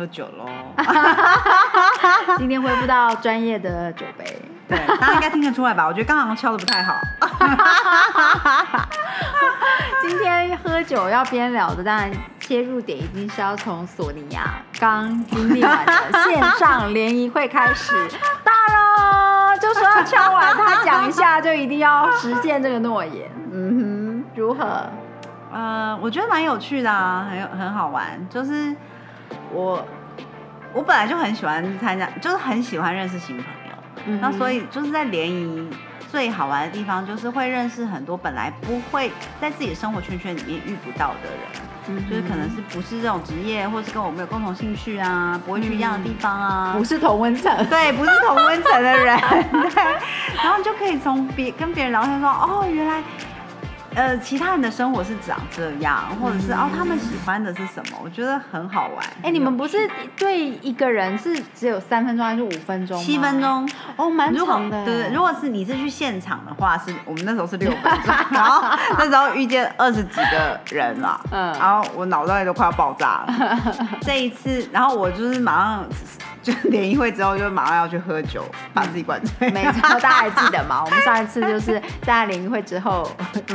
喝酒喽。今天恢复到专业的酒杯，对，大家应该听得出来吧？我觉得刚刚敲的不太好。今天喝酒要边聊的，当然切入点一定是要从索尼娅刚经历完的线上联谊会开始。大了，就说要敲完，他讲一下，就一定要实现这个诺言。嗯哼，如何？呃，我觉得蛮有趣的啊，很有很好玩。就是我我本来就很喜欢参加，就是很喜欢认识新朋友。嗯那所以就是在联谊最好玩的地方，就是会认识很多本来不会在自己生活圈圈里面遇不到的人。嗯，就是可能是不是这种职业，或是跟我们有共同兴趣啊，不会去一样的地方啊，不是同温层，对，不是同温层的人，对。然后你就可以从别跟别人聊天说，哦，原来。呃，其他人的生活是长这样，或者是哦，他们喜欢的是什么？我觉得很好玩。哎，你们不是对一个人是只有三分钟还是五分钟？七分钟哦，蛮长的。对，如果是你是去现场的话，是我们那时候是六分钟，然后那时候遇见二十几个人嘛，嗯，然后我脑袋都快要爆炸了。这一次，然后我就是马上。就联谊会之后，就马上要去喝酒，把自己灌醉。没错，大家还记得吗？我们上一次就是在联谊会之后，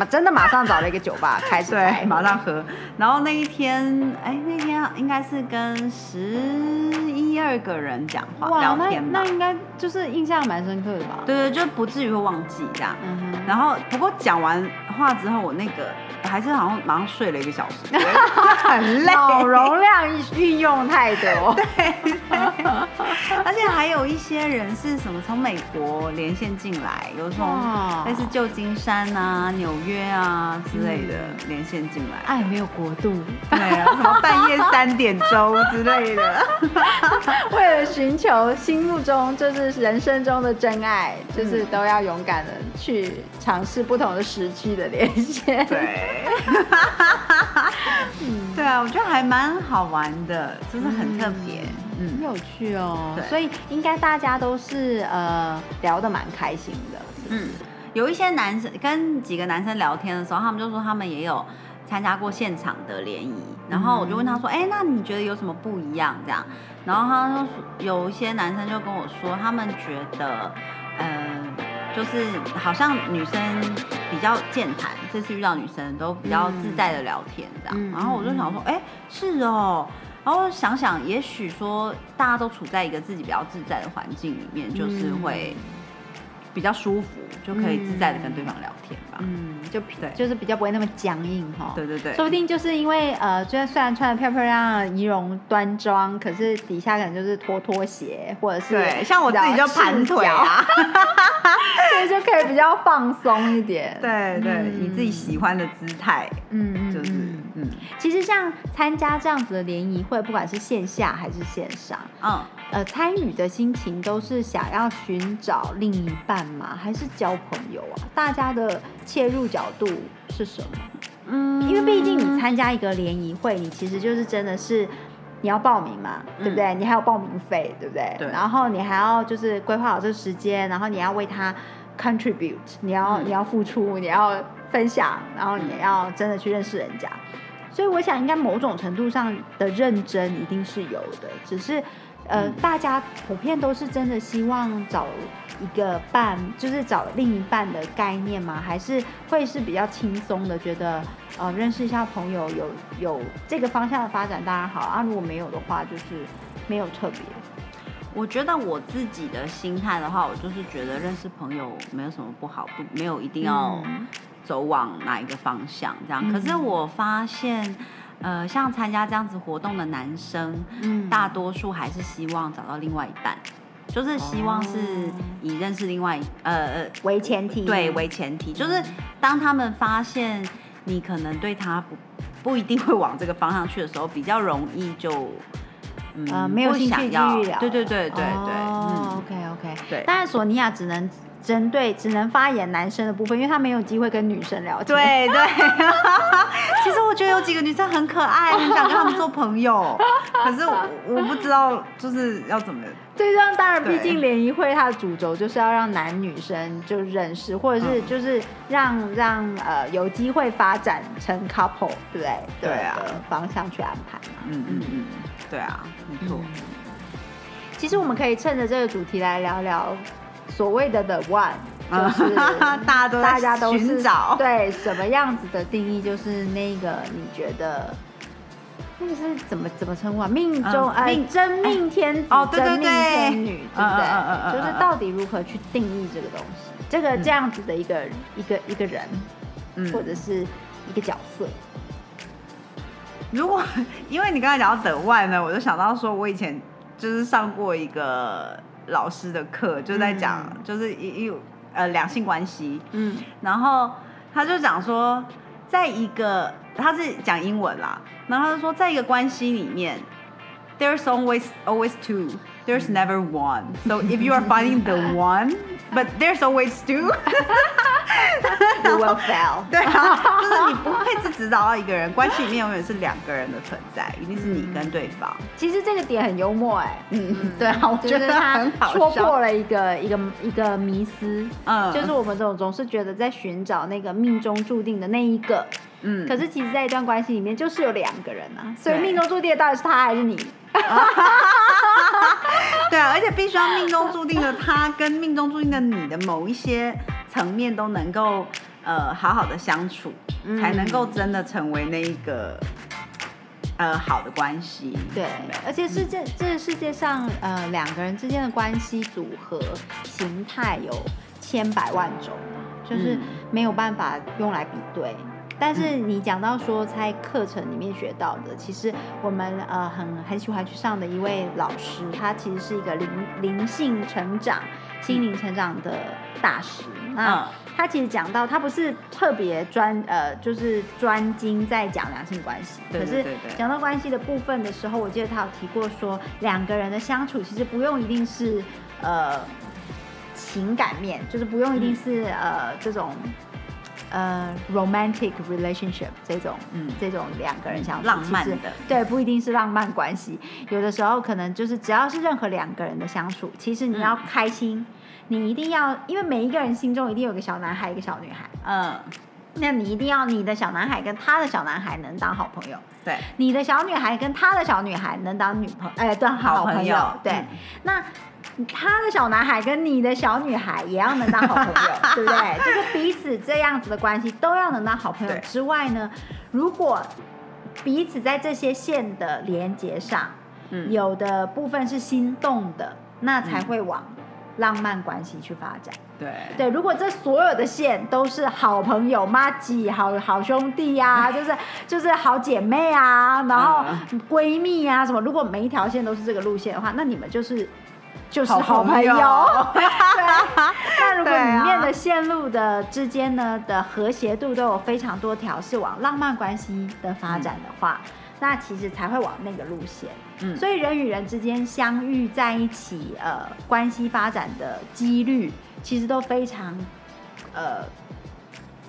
真的马上找了一个酒吧开始，对，马上喝。然后那一天，哎，那天应该是跟十一二个人讲话聊天吧。那应该就是印象蛮深刻的吧？对对，就不至于会忘记这样。然后不过讲完话之后，我那个还是好像马上睡了一个小时，很累，脑容量运用太多。对。而且还有一些人是什么从美国连线进来，有从类似旧金山啊、纽约啊之类的连线进来。爱没有国度，对啊，什么半夜三点钟之类的。为了寻求心目中就是人生中的真爱，就是都要勇敢的去尝试不同的时区的连线。对，对啊，我觉得还蛮好玩的，就是很特别。很有趣哦，所以应该大家都是呃聊得蛮开心的。嗯，有一些男生跟几个男生聊天的时候，他们就说他们也有参加过现场的联谊，然后我就问他说：“哎，那你觉得有什么不一样？”这样，然后他说有一些男生就跟我说，他们觉得呃，就是好像女生比较健谈，这次遇到女生都比较自在的聊天这样，然后我就想说：“哎，是哦。”然后想想，也许说大家都处在一个自己比较自在的环境里面，就是会比较舒服，就可以自在的跟对方聊天吧。嗯，就对，就是比较不会那么僵硬哈。对对对，说不定就是因为呃，虽然虽然穿的漂漂亮亮、仪容端庄，可是底下可能就是拖拖鞋，或者是对，像我自己就盘腿啊，所以就可以比较放松一点。对对，以自己喜欢的姿态，嗯，就是。嗯，其实像参加这样子的联谊会，不管是线下还是线上，嗯，呃，参与的心情都是想要寻找另一半吗？还是交朋友啊？大家的切入角度是什么？嗯，因为毕竟你参加一个联谊会，你其实就是真的是你要报名嘛，对不对？你还有报名费，对不对？对。然后你还要就是规划好这时间，然后你要为他 contribute，你要你要付出，你要分享，然后你要真的去认识人家。所以我想，应该某种程度上的认真一定是有的，只是，呃，大家普遍都是真的希望找一个伴，就是找另一半的概念吗？还是会是比较轻松的，觉得呃认识一下朋友，有有这个方向的发展当然好啊。如果没有的话，就是没有特别。我觉得我自己的心态的话，我就是觉得认识朋友没有什么不好，不没有一定要。走往哪一个方向？这样，可是我发现，呃，像参加这样子活动的男生，嗯，大多数还是希望找到另外一半，就是希望是以认识另外呃为前提，对，为前提，就是当他们发现你可能对他不不一定会往这个方向去的时候，比较容易就嗯呃没有兴趣继想要续聊。对对对对对，哦嗯，，OK OK，对。但是索尼娅只能针对只能发言男生的部分，因为他没有机会跟女生聊天。对对，其实我觉得有几个女生很可爱，很想跟他们做朋友，可是我我不知道就是要怎么。对，这样当然，对毕竟联谊会它的主轴就是要让男女生就认识，或者是嗯就是让让呃有机会发展成 couple，对不对？对啊方向去安排嘛。嗯嗯嗯，对啊，没错。其实我们可以趁着这个主题来聊聊所谓的 the one，就是 大家都在大家都是寻找对什么样子的定义，就是那个你觉得。那个是怎么怎么称呼啊？命中、命真命天子、哦对对真命对天女，对不对？嗯嗯嗯嗯嗯就是到底如何去定义这个东西，这个这样子的一个、一个一个人，嗯或者是一个角色。如果 因为你刚才讲到等外呢，我就想到说，我以前就是上过一个老师的课，就在讲、嗯就是一一呃两性关系，嗯然后他就讲说，在一个他是讲英文啦，然后他就说，在一个关系里面，there's always always two。There's never one. So if you are finding the one, but there's always two. You will fail。对啊，就是你不会只只找到一个人，关系里面永远是两个人的存在，一定是你跟对方。其实这个点很幽默哎、嗯，对啊，我觉得他很好。戳破了一个一个一个迷思，嗯就是我们总总是觉得在寻找那个命中注定的那一个，嗯可是其实在一段关系里面就是有两个人啊，所以命中注定的到底是他还是你？对啊，而且必须要命中注定的他跟命中注定的你的某一些层面都能够呃好好的相处，嗯才能够真的成为那一个呃好的关系。对，而且世界这个世界上呃两个人之间的关系组合形态有千百万种，就是嗯没有办法用来比对。但是你讲到说在课程里面学到的，其实我们呃很很喜欢去上的一位老师，他其实是一个灵灵性成长、心灵成长的大师。那嗯。他其实讲到，他不是特别专呃，就是专精在讲两性关系，可是讲到关系的部分的时候，我记得他有提过说，两个人的相处其实不用一定是呃情感面，就是不用一定是、呃这种呃 romantic relationship 这种嗯。这种两个人相处浪漫的。对，不一定是浪漫关系，有的时候可能就是只要是任何两个人的相处，其实你要开心，你一定要，因为每一个人心中一定有个小男孩，一个小女孩，嗯，那你一定要你的小男孩跟他的小男孩能当好朋友，对，你的小女孩跟他的小女孩能当女朋哎，当好好朋友，朋友对，嗯。那。他的小男孩跟你的小女孩也要能当好朋友，对不对？就是彼此这样子的关系都要能当好朋友。之外呢，如果彼此在这些线的连接上，嗯。有的部分是心动的，那才会往浪漫关系去发展。对。对，如果这所有的线都是好朋友、妈几、好好兄弟啊，就是就是好姐妹啊，然后嗯。闺蜜啊什么，如果每一条线都是这个路线的话，那你们就是就是好好朋友。对，那如果里面的线路的之间呢的和谐度都有非常多条是往浪漫关系的发展的话，那其实才会往那个路线。嗯所以人与人之间相遇在一起，呃，关系发展的几率其实都非常，呃，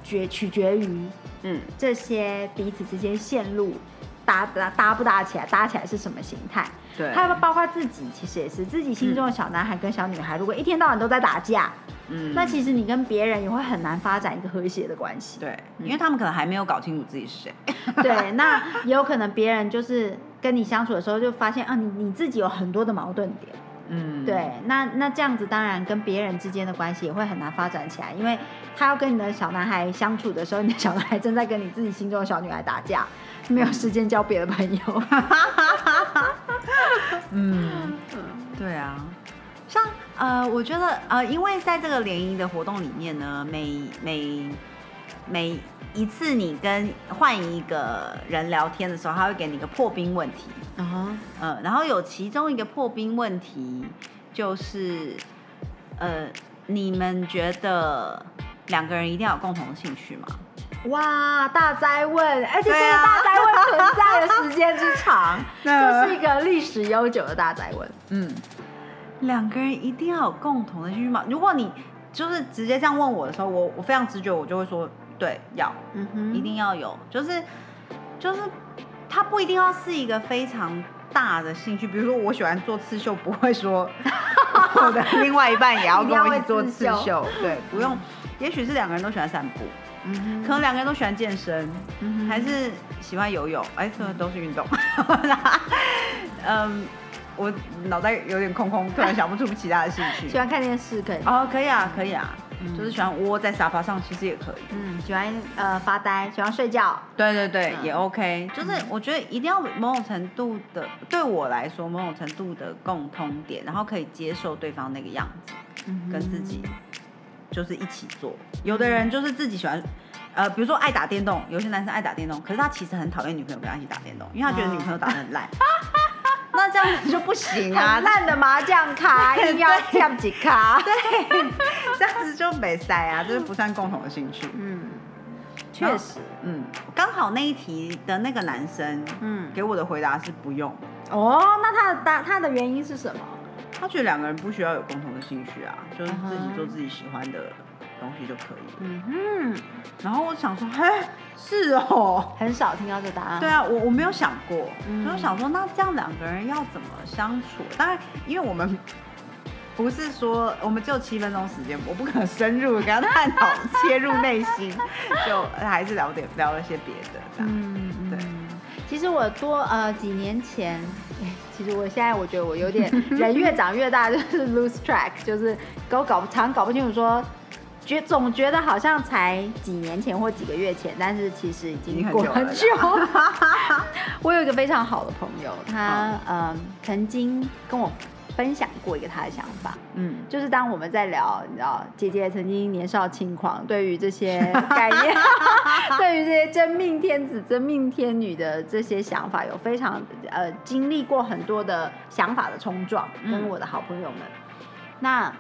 决取决于嗯这些彼此之间线路搭搭搭不搭起来，搭起来是什么形态。对，还有包括自己，其实也是自己心中的小男孩跟小女孩，如果一天到晚都在打架，嗯那其实你跟别人也会很难发展一个和谐的关系。对，因为他们可能还没有搞清楚自己是谁。对，那也有可能别人就是跟你相处的时候就发现啊，你你自己有很多的矛盾点。嗯，对，那那这样子当然跟别人之间的关系也会很难发展起来，因为他要跟你的小男孩相处的时候，你的小男孩正在跟你自己心中的小女孩打架，没有时间交别的朋友。嗯，对啊，像呃，我觉得呃，因为在这个联谊的活动里面呢，每每每一次你跟换一个人聊天的时候，他会给你一个破冰问题，啊呃，然后有其中一个破冰问题就是，呃，你们觉得两个人一定要有共同的兴趣吗？哇，大灾问，而且这个大灾问存在的时间之长，吗？这是一个历史悠久的大灾问。嗯，两个人一定要有共同的兴趣吗？如果你就是直接这样问我的时候，我我非常直觉，我就会说对，要，嗯哼。一定要有，就是就是它不一定要是一个非常大的兴趣，比如说我喜欢做刺绣，不会说 我的另外一半也要跟我一起做刺绣，对，不用，也许是两个人都喜欢散步，嗯可能两个人都喜欢健身，嗯还是喜欢游泳，哎，这都是运动。嗯，我脑袋有点空空，突然想不出其他的兴趣喜。欢看电视可以。哦，可以啊，可以啊，嗯就是喜欢窝在沙发上，其实也可以。嗯，喜欢呃发呆，喜欢睡觉。对对对，嗯也 OK。就是我觉得一定要某种程度的，对我来说某种程度的共通点，然后可以接受对方那个样子，嗯跟自己就是一起做。有的人就是自己喜欢。呃，比如说爱打电动，有些男生爱打电动，可是他其实很讨厌女朋友跟他一起打电动，因为他觉得女朋友打的很烂。那这样子就不行啊很，烂的麻将卡，硬要跳几卡。对，这样子就没塞啊，这是不算共同的兴趣。嗯，确实，嗯，刚好那一题的那个男生嗯，给我的回答是不用，哦，那他的答他的原因是什么？他觉得两个人不需要有共同的兴趣啊，就是自己做自己喜欢的东西就可以了。嗯哼，然后我想说，嘿，是哦。很少听到这答案。对，啊，我我没有想过，嗯就是想说，那这样两个人要怎么相处？当然，因为我们不是说我们只有七分钟时间，我不可能深入跟他探讨、切入内心，就还是聊点聊了些别的这样。嗯，对嗯。其实我多呃几年前，哎 其实我现在我觉得我有点 人越长越大，就是 lose track，就是搞搞常搞不清楚说。觉总觉得好像才几年前或几个月前，但是其实已已经过经很久了。我有一个非常好的朋友，他嗯曾经跟我分享过一个他的想法，嗯，就是当我们在聊，你知道，姐姐曾经年少轻狂，对于这些 概念，对于这些真命天子、真命天女的这些想法，有非常呃经历过很多的想法的冲撞，嗯。跟我的好朋友们。那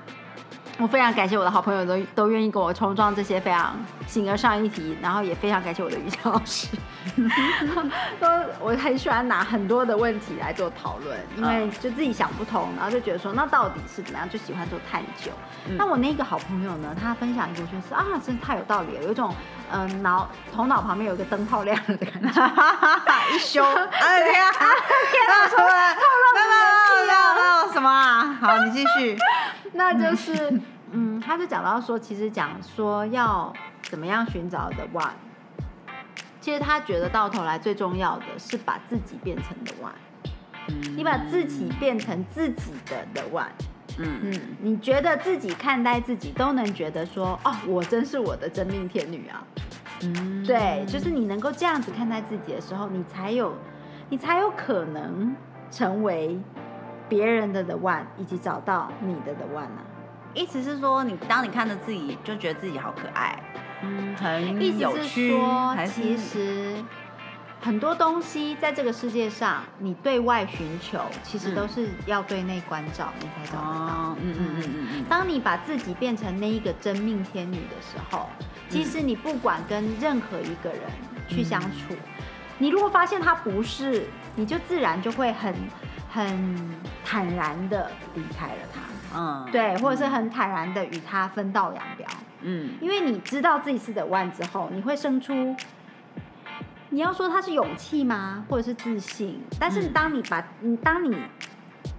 我非常感谢我的好朋友都都愿意跟我冲撞这些非常形而上议题，然后也非常感谢我的瑜伽老师，都我很喜欢拿很多的问题来做讨论，因为就自己想不通，然后就觉得说那到底是怎么样，就喜欢做探究。嗯那我那个好朋友呢，他分享一个我觉得是啊，真的太有道理了，有一种嗯、呃脑头脑旁边有一个灯泡亮了的感觉。一修，哎呀啊，天啊，什么？没有没有什么啊？好，你继续。那就是，嗯，他就讲到说，其实讲说要怎么样寻找的 one，其实他觉得到头来最重要的是把自己变成的 one，你把自己变成自己的的 one，嗯。嗯，你觉得自己看待自己都能觉得说，哦，我真是我的真命天女啊，嗯。对，就是你能够这样子看待自己的时候，你才有，你才有可能成为别人的 the one，以及找到你的 the one 啊。意思是说，你当你看着自己，就觉得自己好可爱，嗯，很意思是有趣，说，还其实很多东西在这个世界上，你对外寻求，其实嗯都是要对内关照，你才找得到。哦，嗯嗯嗯嗯嗯，当你把自己变成那一个真命天女的时候，其实你不管跟任何一个人去相处，你如果发现他不是，你就自然就会很很坦然的离开了他，嗯，对，或者是很坦然的与他分道扬镳。嗯因为你知道自己是的 one 之后，你会生出，你要说他是勇气吗，或者是自信？但是嗯当你把，你当你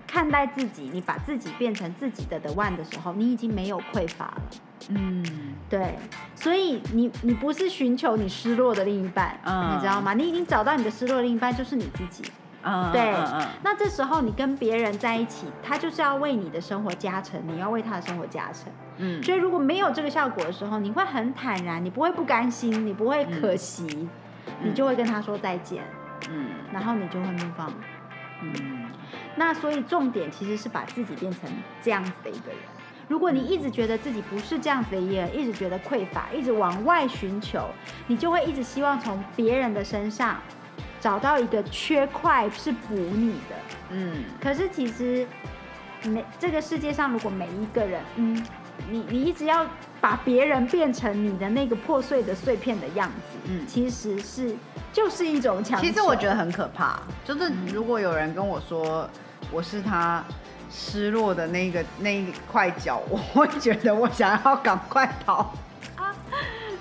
看待自己，你把自己变成自己的的 one 的时候，你已经没有匮乏了。嗯对，所以你你不是寻求你失落的另一半，嗯你知道吗？你已经找到你的失落的另一半，就是你自己。嗯，对那这时候你跟别人在一起，他就是要为你的生活加成，你要为他的生活加成。嗯，所以如果没有这个效果的时候，你会很坦然，你不会不甘心，你不会可惜，你就会跟他说再见，嗯然后你就会 move on。嗯那所以重点其实是把自己变成这样子的一个人。如果你一直觉得自己不是这样子的一个人，一直觉得匮乏，一直往外寻求，你就会一直希望从别人的身上找到一个缺块是补你的。嗯可是其实每这个世界上，如果每一个人，嗯，你你一直要把别人变成你的那个破碎的碎片的样子，嗯嗯，其实是就是一种强求。其实我觉得很可怕，就是如果有人跟我说我是他失落的那个那一块角，我会觉得我想要赶快逃。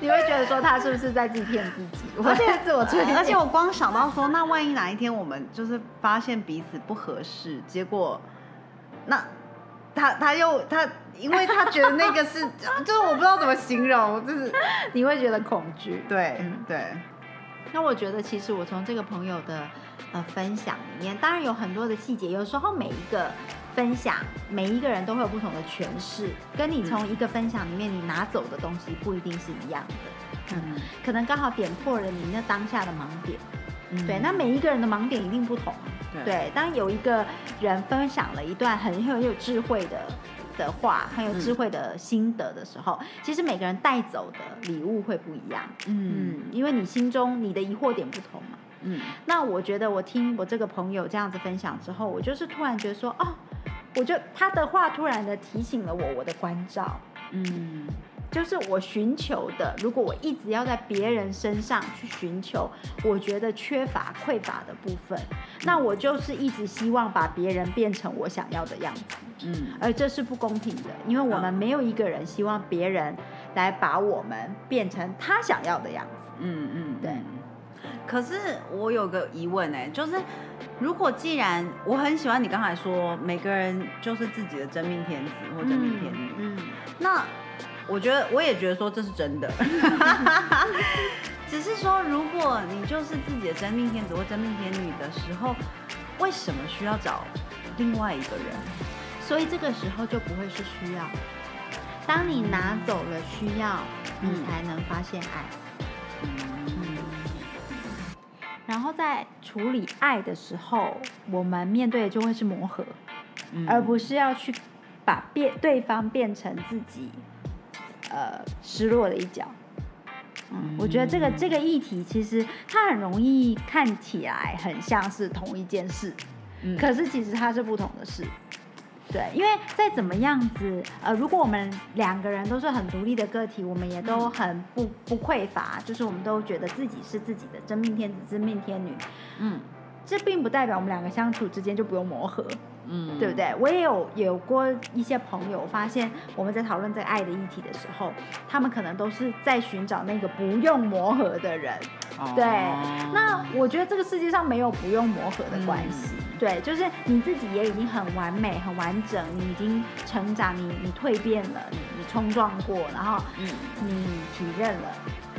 你会觉得说他是不是在自己骗自己，或者是自我催眠？而且我光想到说，那万一哪一天我们就是发现彼此不合适，结果那他他又他，因为他觉得那个是，就是我不知道怎么形容，就是你会觉得恐惧。对嗯对，那我觉得其实我从这个朋友的呃分享里面，当然有很多的细节，有时候每一个分享，每一个人都会有不同的诠释，跟你从一个分享里面你拿走的东西不一定是一样的，嗯可能刚好点破了你那当下的盲点。嗯对，那每一个人的盲点一定不同。对对，当有一个人分享了一段很很有智慧的的话，很有智慧的心得的时候，其实每个人带走的礼物会不一样。嗯嗯，因为你心中你的疑惑点不同嘛。嗯那我觉得我听我这个朋友这样子分享之后，我就是突然觉得说，哦，我就他的话突然的提醒了我我的关照。嗯就是我寻求的，如果我一直要在别人身上去寻求，我觉得缺乏匮乏的部分，那我就是一直希望把别人变成我想要的样子，嗯而这是不公平的，因为我们没有一个人希望别人来把我们变成他想要的样子。嗯嗯，对。可是我有个疑问哎、就是如果既然我很喜欢你刚才说每个人就是自己的真命天子或真命天女，嗯，那我觉得我也觉得说这是真的，只是说如果你就是自己的真命天子或真命天女的时候，为什么需要找另外一个人？所以这个时候就不会是需要。当你拿走了需要，你嗯才能发现爱。嗯然后在处理爱的时候，我们面对的就会是磨合，嗯而不是要去把变对方变成自己呃失落的一角。嗯，我觉得这个这个议题其实它很容易看起来很像是同一件事，嗯可是其实它是不同的事。对，因为再怎么样子，呃，如果我们两个人都是很独立的个体，我们也都很不不匮乏，就是我们都觉得自己是自己的真命天子、真命天女，嗯。这并不代表我们两个相处之间就不用磨合，嗯。对不对？我也有有过一些朋友，发现我们在讨论这个爱的议题的时候，他们可能都是在寻找那个不用磨合的人。对哦那我觉得这个世界上没有不用磨合的关系，嗯。对，就是你自己也已经很完美、很完整，你已经成长，你你蜕变了，你你冲撞过，然后你你体认了，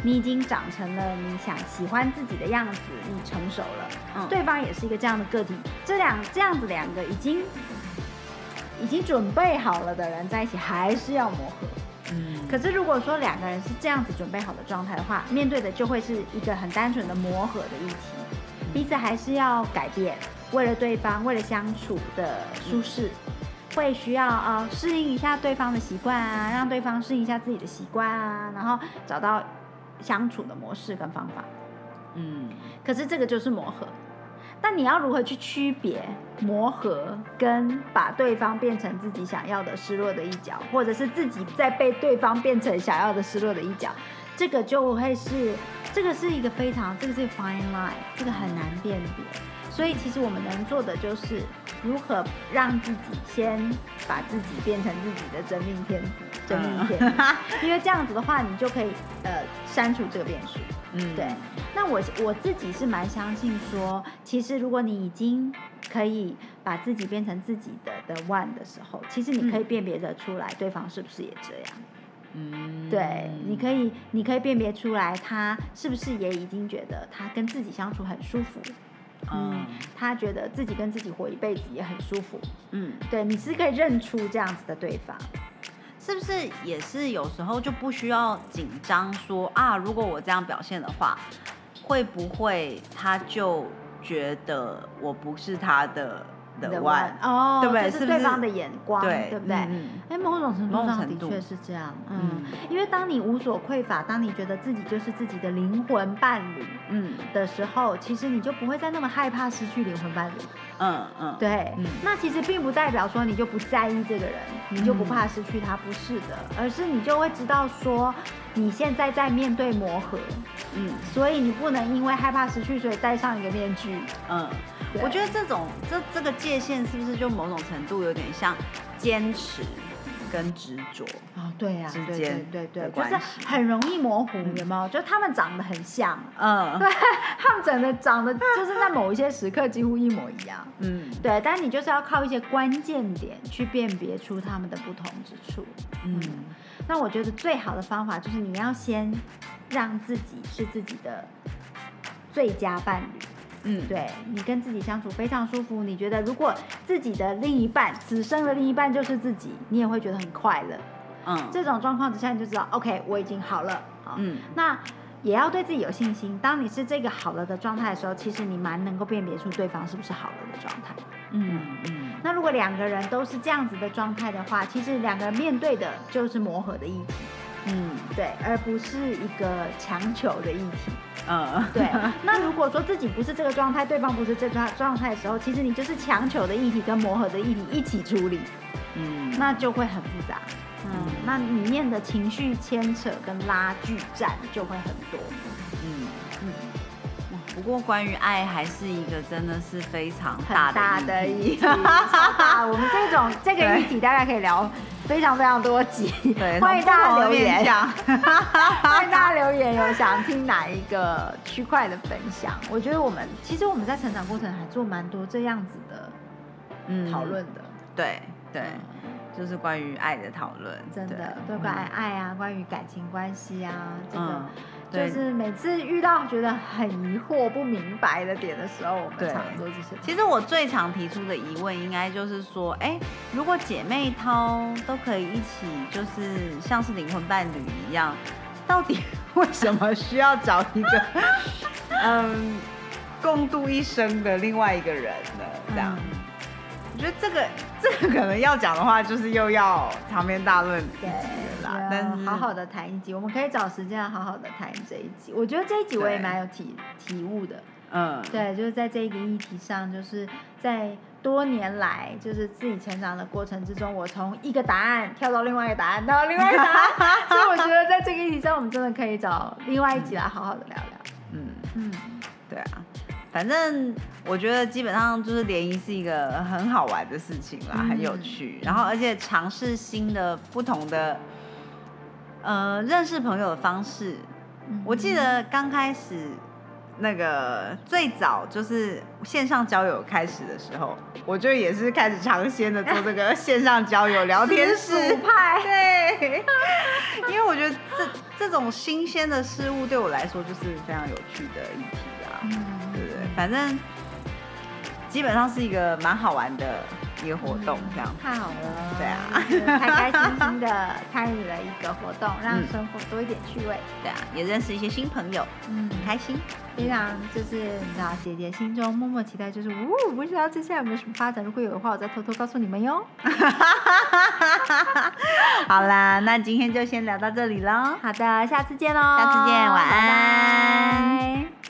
你已经长成了你想喜欢自己的样子，你成熟了，嗯。对方也是一个这样的个体，这两这样子两个已经已经准备好了的人在一起，还是要磨合。嗯。可是如果说两个人是这样子准备好的状态的话，面对的就会是一个很单纯的磨合的议题，彼此还是要改变，为了对方，为了相处的舒适，会需要呃适应一下对方的习惯啊，让对方适应一下自己的习惯啊，然后找到相处的模式跟方法。嗯可是这个就是磨合。但你要如何去区别磨合跟把对方变成自己想要的失落的一角，或者是自己在被对方变成想要的失落的一角，这个就会是这个是一个非常这个是 fine line，这个很难辨别。所以其实我们能做的就是如何让自己先把自己变成自己的真命天子、真命天子，因为这样子的话，你就可以呃删除这个变数。嗯。对，那我我自己是蛮相信说，其实如果你已经可以把自己变成自己的的 one 的时候，其实你可以辨别得出来对方是不是也这样。嗯。对，你可以你可以辨别出来他是不是也已经觉得他跟自己相处很舒服，嗯，他觉得自己跟自己活一辈子也很舒服。嗯，对，你是可以认出这样子的对方。是不是也是有时候就不需要紧张说啊，如果我这样表现的话，会不会他就觉得我不是他的的 The one？one 哦，对不对就是对方的眼光，对对不对？嗯哎、某种程度上的确是这样，嗯，嗯因为当你无所匮乏，当你觉得自己就是自己的灵魂伴侣嗯的时候，其实你就不会再那么害怕失去灵魂伴侣，嗯嗯，对，嗯。那其实并不代表说你就不在意这个人，你就不嗯。怕失去他，不是的，而是你就会知道说你现在在面对磨合，嗯所以你不能因为害怕失去，所以戴上一个面具。嗯，我觉得这种这这个界限是不是就某种程度有点像坚持跟执着？啊，对呀、之对间对对就是很容易模糊，嗯有没有？就他们长得很像，嗯 对，他们整的长得就是在某一些时刻几乎一模一样。嗯对，但你就是要靠一些关键点去辨别出他们的不同之处。嗯那我觉得最好的方法就是你要先让自己是自己的最佳伴侣。嗯，对你跟自己相处非常舒服，你觉得如果自己的另一半，此生的另一半就是自己，你也会觉得很快乐。嗯这种状况之下，你就知道，OK，我已经好了啊。嗯那也要对自己有信心。当你是这个好了的状态的时候，其实你蛮能够辨别出对方是不是好了的状态。嗯嗯那如果两个人都是这样子的状态的话，其实两个人面对的就是磨合的议题，嗯对，而不是一个强求的议题。嗯，对，那如果说自己不是这个状态，对方不是这状状态的时候，其实你就是强求的议题跟磨合的议题一起处理，嗯那就会很复杂。嗯，那里面的情绪牵扯跟拉锯战就会很多。不过关于爱还是一个真的是非常很大大的的议题。我们这种 这个对议题大概可以聊非常非常多集。对，欢迎大家留言，讲。欢迎大家留言，有想听哪一个区块的分享？我觉得我们其实我们在成长过程还做蛮多这样子的嗯讨论的，对对，嗯就是关于爱的讨论，真的对对关于爱啊，关于感情关系啊，这个嗯，就。是每次遇到觉得很疑惑、不明白的点的时候，我们对常做这些。其实我最常提出的疑问，应该就是说，哎，如果姐妹淘都可以一起，就是像是灵魂伴侣一样，到底 为什么需要找一个，嗯，共度一生的另外一个人呢？这样，嗯我觉得这个 这个可能要讲的话，就是又要长篇大论一集对，了啦。要但是好好的谈一集，我们可以找时间好好的谈这一集。我觉得这一集我也对蛮有体体悟的。嗯，对，就是在这个议题上，就是在多年来，就是自己成长的过程之中，我从一个答案跳到另外一个答案，到另外一个答案，所以我觉得在这个议题上，我们真的可以找另外一集来好好的聊聊。嗯。嗯，对啊，反正我觉得基本上就是联谊是一个很好玩的事情啦，嗯很有趣。然后而且尝试新的、不同的，呃，认识朋友的方式。嗯我记得刚开始那个最早就是线上交友开始的时候，我就也是开始尝鲜的做这个线上交友聊天室。派，对，因为我觉得这这种新鲜的事物对我来说就是非常有趣的议题啊。反正基本上是一个蛮好玩的一个活动，这样。太好了，对啊开开心心的参与了一个活动，让嗯生活多一点趣味。对啊，也认识一些新朋友，嗯，很开心。非常就是你知道，姐姐心中默默期待，就是呜，不知道接下来有没有什么发展，如果有的话，我再偷偷告诉你们哟。好啦，那今天就先聊到这里喽。好的，下次见喽，下次见晚安拜拜